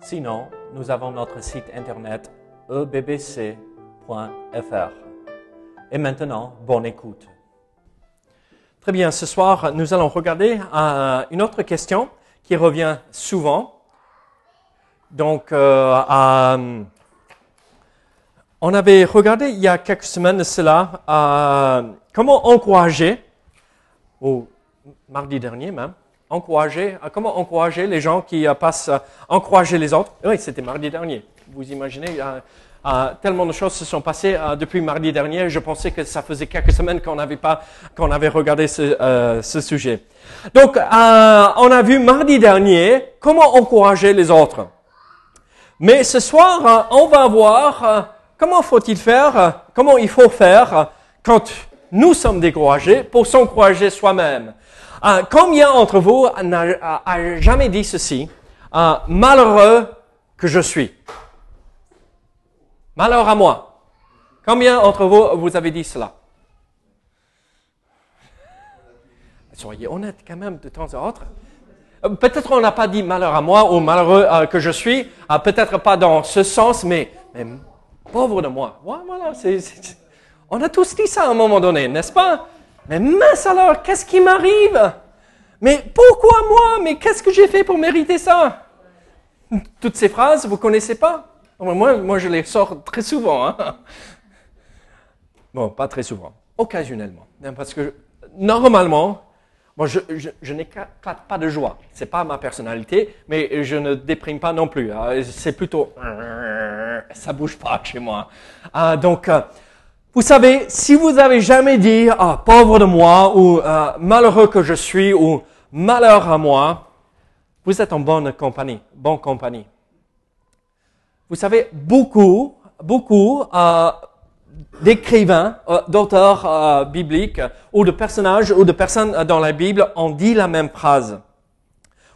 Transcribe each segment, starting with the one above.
Sinon, nous avons notre site internet ebbc.fr. Et maintenant, bonne écoute. Très bien, ce soir, nous allons regarder euh, une autre question qui revient souvent. Donc, euh, euh, on avait regardé il y a quelques semaines cela comment encourager, ou mardi dernier même, encourager, euh, comment encourager les gens qui euh, passent, euh, encourager les autres? Oui, c'était mardi dernier. Vous imaginez, tellement de choses se sont passées depuis mardi dernier. Je pensais que ça faisait quelques semaines qu'on n'avait pas, qu'on avait regardé ce, ce sujet. Donc, on a vu mardi dernier comment encourager les autres. Mais ce soir, on va voir comment faut-il faire, comment il faut faire quand nous sommes découragés pour s'encourager soi-même. Euh, combien d'entre vous n'a jamais dit ceci euh, Malheureux que je suis? Malheur à moi. Combien d'entre vous vous avez dit cela? Soyez honnête quand même de temps à autre. Euh, peut-être on n'a pas dit malheur à moi ou malheureux que je suis. Peut-être pas dans ce sens, mais, pauvre de moi. On a tous dit ça à un moment donné, n'est-ce pas? Mais mince alors, qu'est-ce qui m'arrive? Mais pourquoi moi? Mais qu'est-ce que j'ai fait pour mériter ça? Toutes ces phrases, vous connaissez pas? Moi, moi, je les sors très souvent. Hein. Bon, pas très souvent, occasionnellement. Parce que normalement, moi, je, je, n'éclate pas de joie. C'est pas ma personnalité, mais je ne déprime pas non plus. Hein. C'est plutôt, ça bouge pas chez moi. Ah, donc, euh, vous savez, si vous avez jamais dit ah pauvre de moi ou euh, malheureux que je suis ou malheur à moi, vous êtes en bonne compagnie, bonne compagnie. Vous savez, beaucoup, beaucoup euh, d'écrivains, euh, d'auteurs bibliques ou de personnages ou de personnes dans la Bible ont dit la même phrase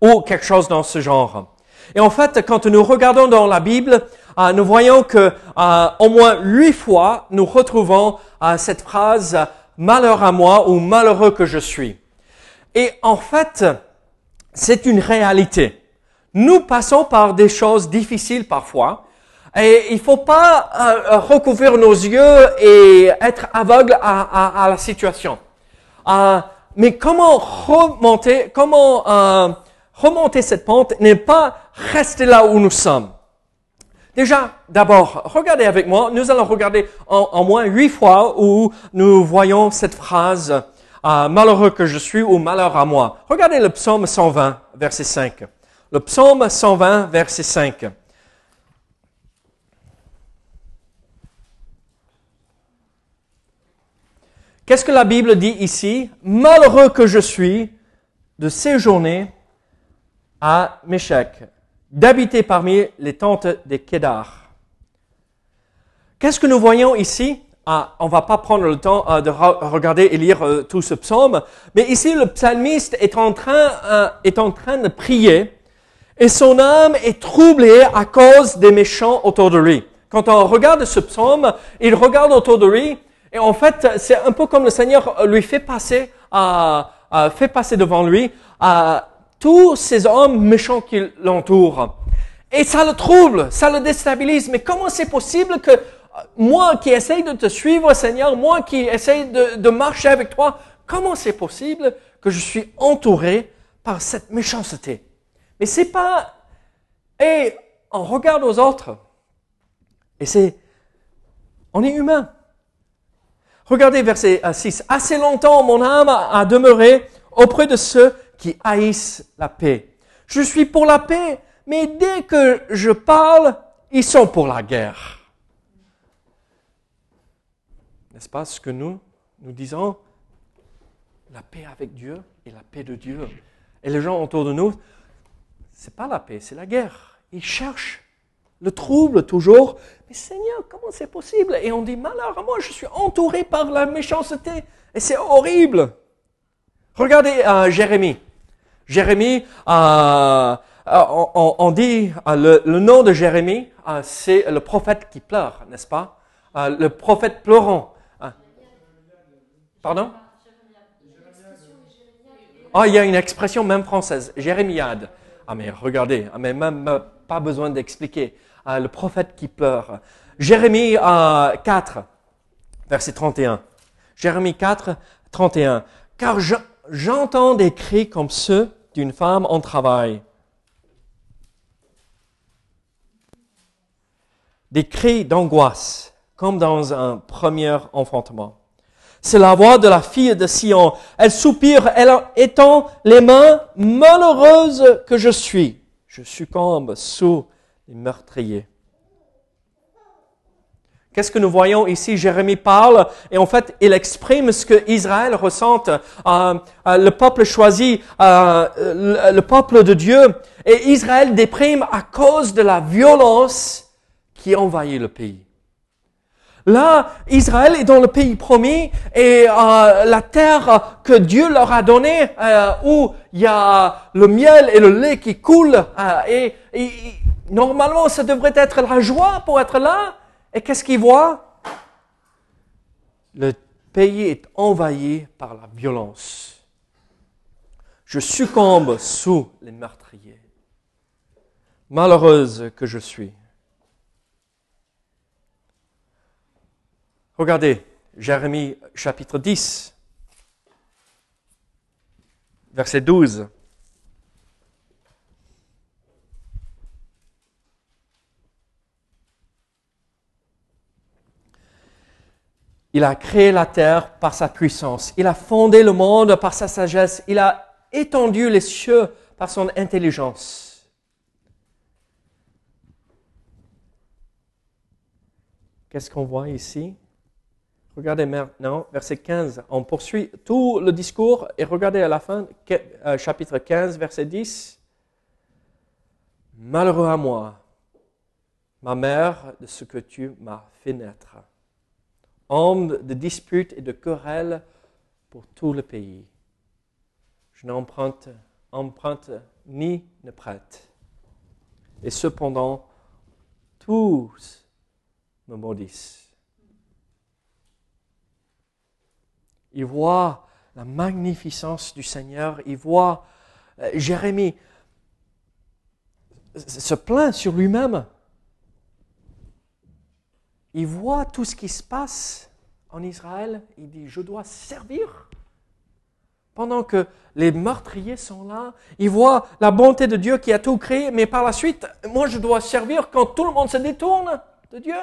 ou quelque chose dans ce genre. Et en fait, quand nous regardons dans la Bible, euh, nous voyons que euh, au moins huit fois, nous retrouvons euh, cette phrase malheur à moi ou malheureux que je suis. Et en fait, c'est une réalité. Nous passons par des choses difficiles parfois. Et il faut pas recouvrir nos yeux et être aveugle à, à, la situation. mais comment remonter, comment remonter cette pente n'est pas rester là où nous sommes. Déjà, d'abord, regardez avec moi, nous allons regarder en, moins huit fois où nous voyons cette phrase euh, malheureux que je suis ou malheur à moi. Regardez le psaume 120, verset 5. Le psaume 120, verset 5. Qu'est-ce que la Bible dit ici? Malheureux que je suis de séjourner à Méchec, d'habiter parmi les tentes des Kédars. Qu'est-ce que nous voyons ici? Ah, On va pas prendre le temps euh, de regarder et lire euh, tout ce psaume, mais ici le psalmiste est en train, euh, est en train de prier et son âme est troublée à cause des méchants autour de lui. Quand on regarde ce psaume, il regarde autour de lui et en fait c'est un peu comme le Seigneur lui fait passer, fait passer devant lui tous ces hommes méchants qui l'entourent. Et ça le trouble, ça le déstabilise. Mais comment c'est possible que euh, moi qui essaye de te suivre, Seigneur, moi qui essaye de, marcher avec toi, comment c'est possible que je suis entouré par cette méchanceté? Mais c'est pas, et on regarde aux autres. Et c'est, on est humain. Regardez verset 6. Assez longtemps mon âme a demeuré auprès de ceux qui haïssent la paix. Je suis pour la paix, mais dès que je parle, ils sont pour la guerre. N'est-ce pas ce que nous, nous disons? La paix avec Dieu et la paix de Dieu. Et les gens autour de nous, c'est pas la paix, c'est la guerre. il cherche le trouble toujours. Mais Seigneur, comment c'est possible? Et on dit, malheur à moi, je suis entouré par la méchanceté. Et c'est horrible. Regardez euh, Jérémie. Jérémie, euh, euh, on, dit le, nom de Jérémie, c'est le prophète qui pleure, n'est-ce pas? Le prophète pleurant. Pardon? Ah, il y a une expression même française, Jérémiade. Ah mais regardez, ah, mais même pas besoin d'expliquer. le prophète qui pleure. Jérémie 4, verset 31. Jérémie 4, 31. Car j'entends des cris comme ceux d'une femme en travail. Des cris d'angoisse, comme dans un premier enfantement. C'est la voix de la fille de Sion. Elle soupire, elle étend les mains, malheureuse que je suis. Je succombe sous les meurtriers. Qu'est-ce que nous voyons ici? Jérémie parle et en fait il exprime ce que Israël ressent, euh, euh, le peuple choisi, euh, le, le, peuple de Dieu. Et Israël déprime à cause de la violence qui envahit le pays. Là, Israël est dans le pays promis et euh, la terre que Dieu leur a donnée, où il y a le miel et le lait qui coulent, et, normalement ça devrait être la joie pour être là. Et qu'est-ce qu'ils voient? Le pays est envahi par la violence. Je succombe sous les meurtriers. Malheureuse que je suis. Regardez, Jérémie chapitre 10, verset 12. Il a créé la terre par sa puissance. Il a fondé le monde par sa sagesse. Il a étendu les cieux par son intelligence. Qu'est-ce qu'on voit ici? Regardez maintenant, verset 15. On poursuit tout le discours et regardez à la fin, euh, chapitre 15, verset 10. Malheureux à moi, ma mère, de ce que tu m'as fait naître. Homme de disputes et de querelles pour tout le pays. Je n'emprunte emprunte ni ne prête. Et cependant, tous me maudissent. Il voit la magnificence du Seigneur. Il voit euh, Jérémie se plaint sur lui-même. Il voit tout ce qui se passe en Israël. Il dit, je dois servir. Pendant que les meurtriers sont là, il voit la bonté de Dieu qui a tout créé, mais par la suite, moi je dois servir quand tout le monde se détourne de Dieu.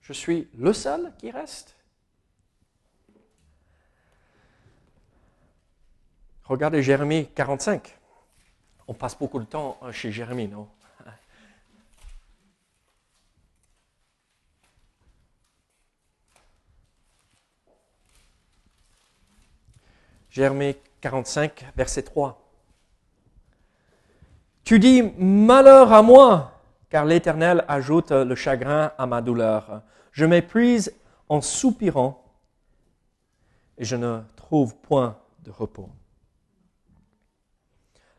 Je suis le seul qui reste. Regardez Jérémie 45. On passe beaucoup de temps chez Jérémie, non? Jérémie 45, verset 3. Tu dis, malheur à moi, car l'Éternel ajoute le chagrin à ma douleur. Je m'épuise en soupirant et je ne trouve point de repos.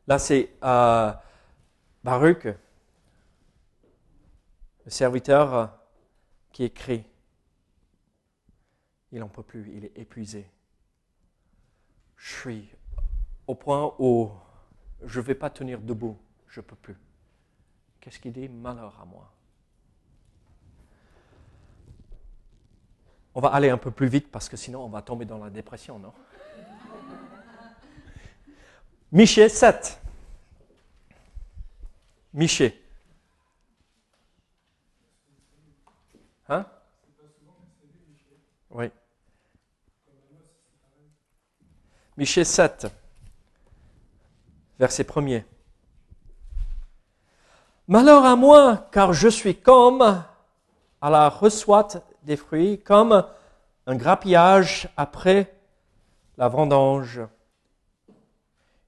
Là, c'est euh, Baruch, le serviteur qui écrit. Il n'en peut plus, il est épuisé. Je suis au point où je ne vais pas tenir debout, je ne peux plus. Qu'est-ce qu'il dit? Malheur à moi. On va aller un peu plus vite parce que sinon on va tomber dans la dépression, non? Michée 7. Michée. Hein Oui. Michée 7, verset 1er. Malheur à moi, car je suis comme à la reçoite des fruits, comme un grappillage après la vendange.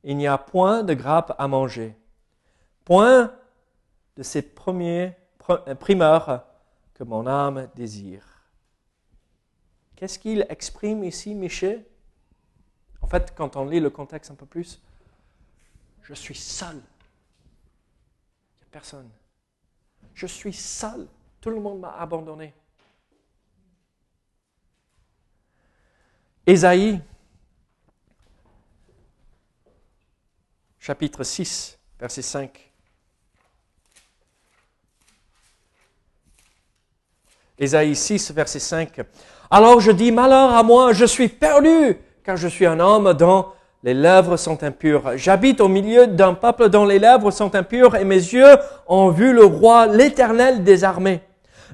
Il n'y a point de grappe à manger. point de ces premiers euh, primeurs que mon âme désire. Qu'est-ce qu'il exprime ici, Michel En fait, quand on lit le contexte un peu plus, je suis seul. Il n'y a personne. Je suis seul. Tout le monde m'a abandonné. Ésaïe, chapitre 6, verset 5. Ésaïe 6, verset 5. Alors je dis, malheur à moi, je suis perdu, car je suis un homme dont les lèvres sont impures. J'habite au milieu d'un peuple dont les lèvres sont impures, et mes yeux ont vu le roi, l'éternel des armées.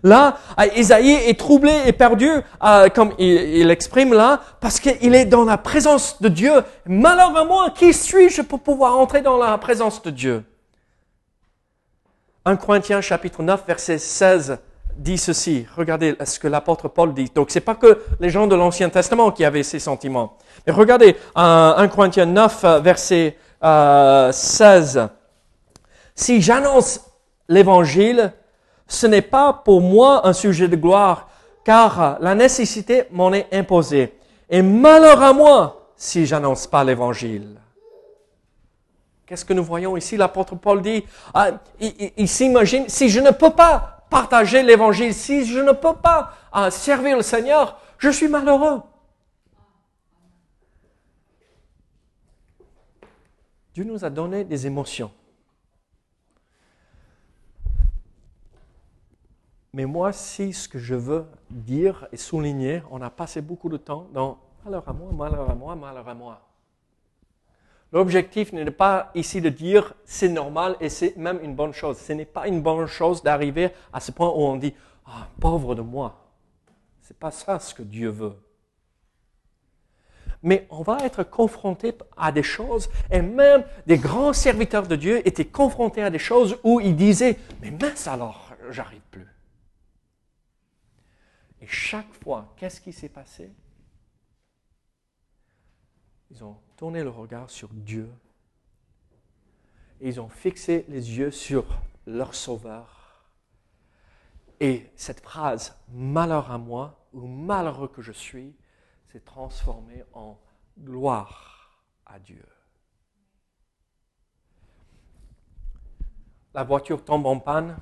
Là, Isaïe est troublé et perdu, euh, comme il, exprime là, parce qu'il est dans la présence de Dieu. Malheur à moi, qui suis-je pour pouvoir entrer dans la présence de Dieu? 1 Corinthiens chapitre 9, verset 16 dit ceci. Regardez ce que l'apôtre Paul dit. Donc, c'est pas que les gens de l'Ancien Testament qui avaient ces sentiments. Mais regardez, 1 Corinthiens 9, verset 16. Euh, si j'annonce l'évangile, ce n'est pas pour moi un sujet de gloire, car la nécessité m'en est imposée. Et malheur à moi si j'annonce pas l'évangile. Qu'est-ce que nous voyons ici? L'apôtre Paul dit, ah, il s'imagine, si je ne peux pas partager l'évangile, si je ne peux pas euh, servir le Seigneur, je suis malheureux. Dieu nous a donné des émotions. Mais moi, si ce que je veux dire et souligner, on a passé beaucoup de temps dans malheur à moi, malheur à moi, malheur à moi. L'objectif n'est pas ici de dire c'est normal et c'est même une bonne chose. Ce n'est pas une bonne chose d'arriver à ce point où on dit ah, pauvre de moi. C'est pas ça ce que Dieu veut. Mais on va être confronté à des choses, et même des grands serviteurs de Dieu étaient confrontés à des choses où ils disaient Mais mince alors, j'arrive plus. Et chaque fois, qu'est-ce qui s'est passé? Ils ont tourné le regard sur Dieu. Et ils ont fixé les yeux sur leur Sauveur. Et cette phrase, malheur à moi, ou malheureux que je suis, s'est transformée en gloire à Dieu. La voiture tombe en panne,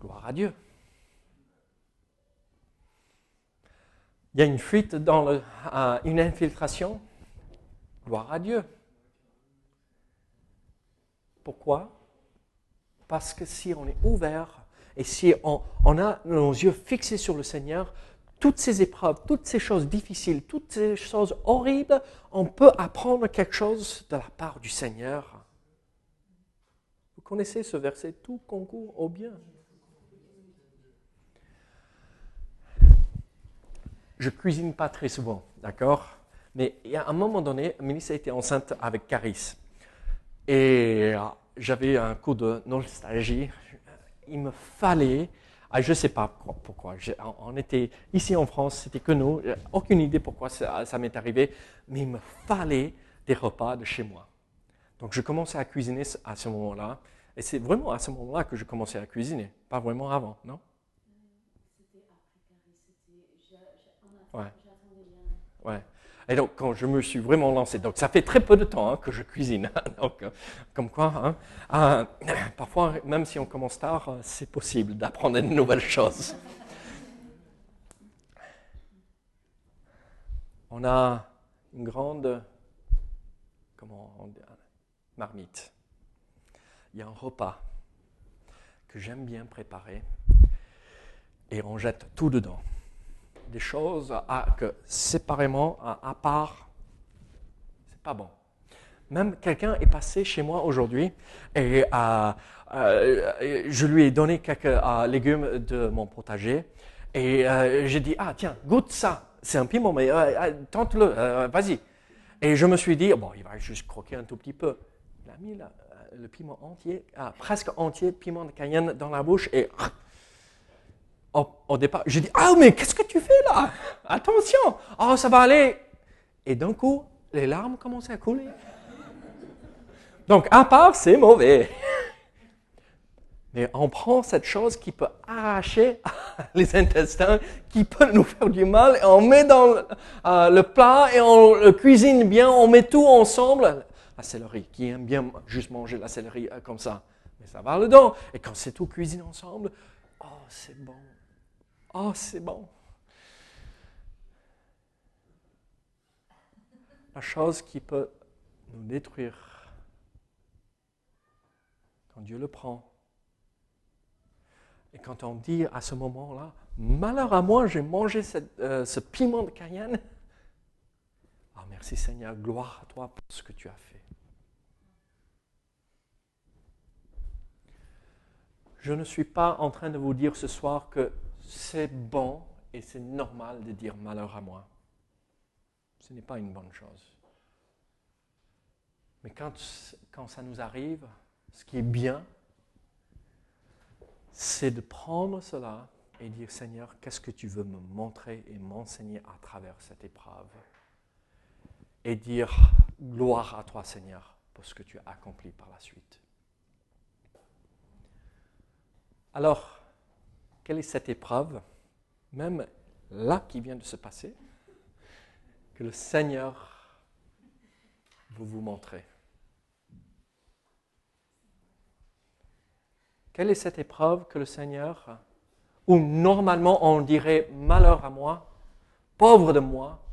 gloire à Dieu. Il y a une fuite une infiltration. Gloire à Dieu. Pourquoi? Parce que si on est ouvert et si on, on, a nos yeux fixés sur le Seigneur, toutes ces épreuves, toutes ces choses difficiles, toutes ces choses horribles, on peut apprendre quelque chose de la part du Seigneur. Vous connaissez ce verset, tout concourt au bien. Je cuisine pas très souvent, d'accord? Mais il y a un moment donné, Mélissa était enceinte avec Caris. Et euh, j'avais un coup de nostalgie. Il me fallait, ah, je ne sais pas pourquoi, on était ici en France, c'était que nous, aucune idée pourquoi ça, ça m'est arrivé, mais il me fallait des repas de chez moi. Donc je commençais à cuisiner à ce moment-là, et c'est vraiment à ce moment-là que je commençais à cuisiner, pas vraiment avant, non? Ouais. Ouais. Et donc, quand je me suis vraiment lancé, donc ça fait très peu de temps hein, que je cuisine. donc, euh, comme quoi, hein, euh, parfois, même si on commence tard, euh, c'est possible d'apprendre de nouvelles choses. On a une grande, comment on dit, marmite. Il y a un repas que j'aime bien préparer et on jette tout dedans des choses à, que séparément, à, part, c'est pas bon. Même quelqu'un est passé chez moi aujourd'hui et euh, euh, je lui ai donné quelques euh, légumes de mon potager et j'ai dit ah tiens goûte ça c'est un piment mais tente-le vas-y et je me suis dit bon il va juste croquer un tout petit peu il a mis le piment entier presque entier piment de cayenne dans la bouche et au, départ, j'ai dit Ah, mais qu'est-ce que tu fais Attention Oh, ça va aller Et d'un coup, les larmes commençaient à couler. Donc, à part, c'est mauvais. Mais on prend cette chose qui peut arracher les intestins, qui peut nous faire du mal, et on met dans le, euh, plat et on le cuisine bien, on met tout ensemble. La céleri, qui aime bien juste manger la céleri euh, comme ça. Mais ça va dedans. Et quand c'est tout cuisiné ensemble, oh, c'est bon. Oh, c'est bon. La chose qui peut nous détruire, quand Dieu le prend, et quand on dit à ce moment-là, malheur à moi, j'ai mangé euh, ce piment de Cayenne. Ah, merci Seigneur, gloire à toi pour ce que tu as fait. Je ne suis pas en train de vous dire ce soir que c'est bon et c'est normal de dire malheur à moi. Ce n'est pas une bonne chose. Mais quand, ça nous arrive, ce qui est bien, c'est de prendre cela et dire Seigneur, qu'est-ce que tu veux me montrer et m'enseigner à travers cette épreuve? Et dire gloire à toi Seigneur pour ce que tu as accompli par la suite. Alors, quelle est cette épreuve, même là qui vient de se passer, que le Seigneur veut vous montrer Quelle est cette épreuve que le Seigneur, où normalement on dirait malheur à moi, pauvre de moi,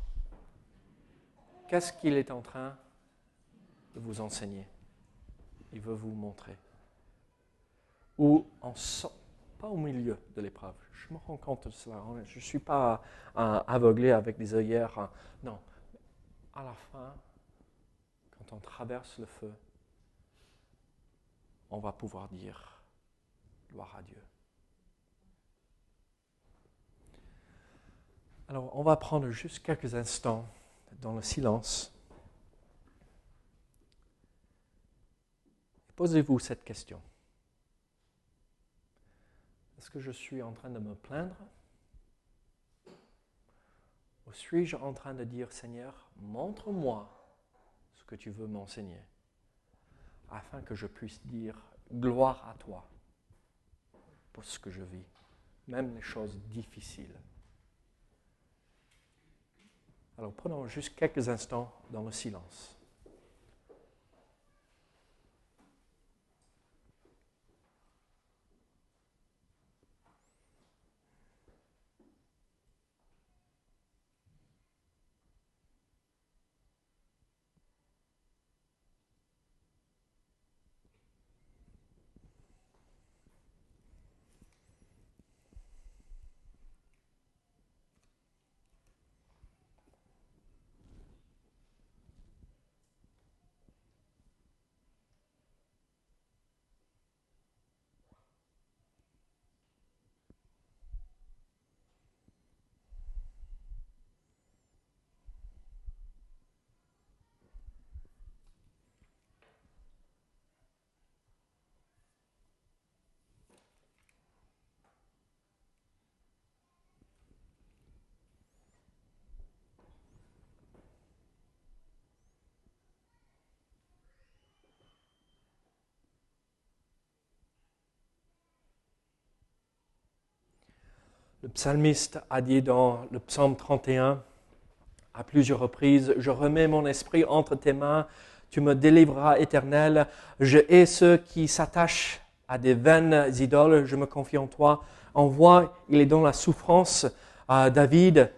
qu'est-ce qu'il est en train de vous enseigner? Il veut vous montrer. Ou en pas au milieu de l'épreuve. Je me rends compte de cela. Je ne suis pas aveuglé avec des œillères. Non. À la fin, quand on traverse le feu, on va pouvoir dire Gloire à Dieu. Alors, on va prendre juste quelques instants dans le silence. Posez-vous cette question. Est-ce que je suis en train de me plaindre? Ou suis-je en train de dire, Seigneur, montre-moi ce que tu veux m'enseigner, afin que je puisse dire gloire à toi pour ce que je vis, même les choses difficiles? Alors prenons juste quelques instants dans le silence. Le psalmiste a dit dans le psaume 31 à plusieurs reprises, Je remets mon esprit entre tes mains, tu me délivreras éternel, je hais ceux qui s'attachent à des vaines idoles, je me confie en toi. On voit, il est dans la souffrance, à David.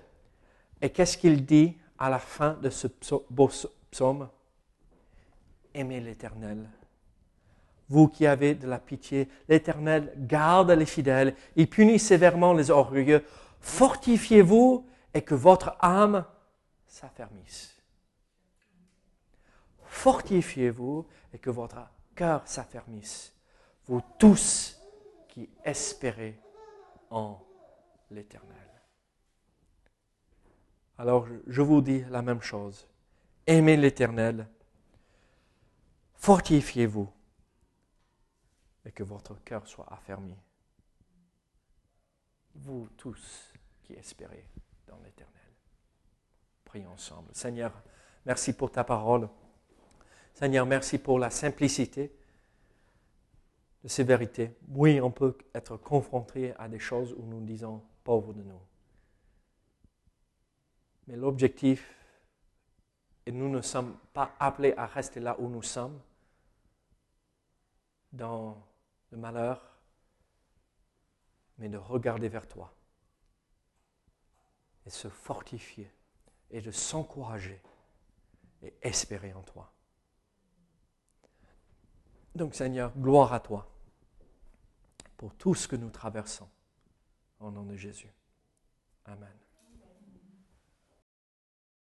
Et qu'est-ce qu'il dit à la fin de ce beau psaume? Aimez l'Éternel vous qui avez de la pitié, l'Éternel garde les fidèles, il punit sévèrement les orgueilleux. Fortifiez-vous et que votre âme s'affermisse. Fortifiez-vous et que votre cœur s'affermisse. Vous tous qui espérez en l'Éternel. Alors je vous dis la même chose. Aimez l'Éternel. Fortifiez-vous et que votre cœur soit affermi. Vous tous qui espérez dans l'Éternel. Prions ensemble. Seigneur, merci pour ta parole. Seigneur, merci pour la simplicité de ces vérités. Oui, on peut être confronté à des choses où nous disons pauvre de nous. Mais l'objectif, et nous ne sommes pas appelés à rester là où nous sommes, dans le malheur, mais de regarder vers toi et se fortifier et de s'encourager et espérer en toi. Donc Seigneur, gloire à toi pour tout ce que nous traversons. Au nom de Jésus. Amen.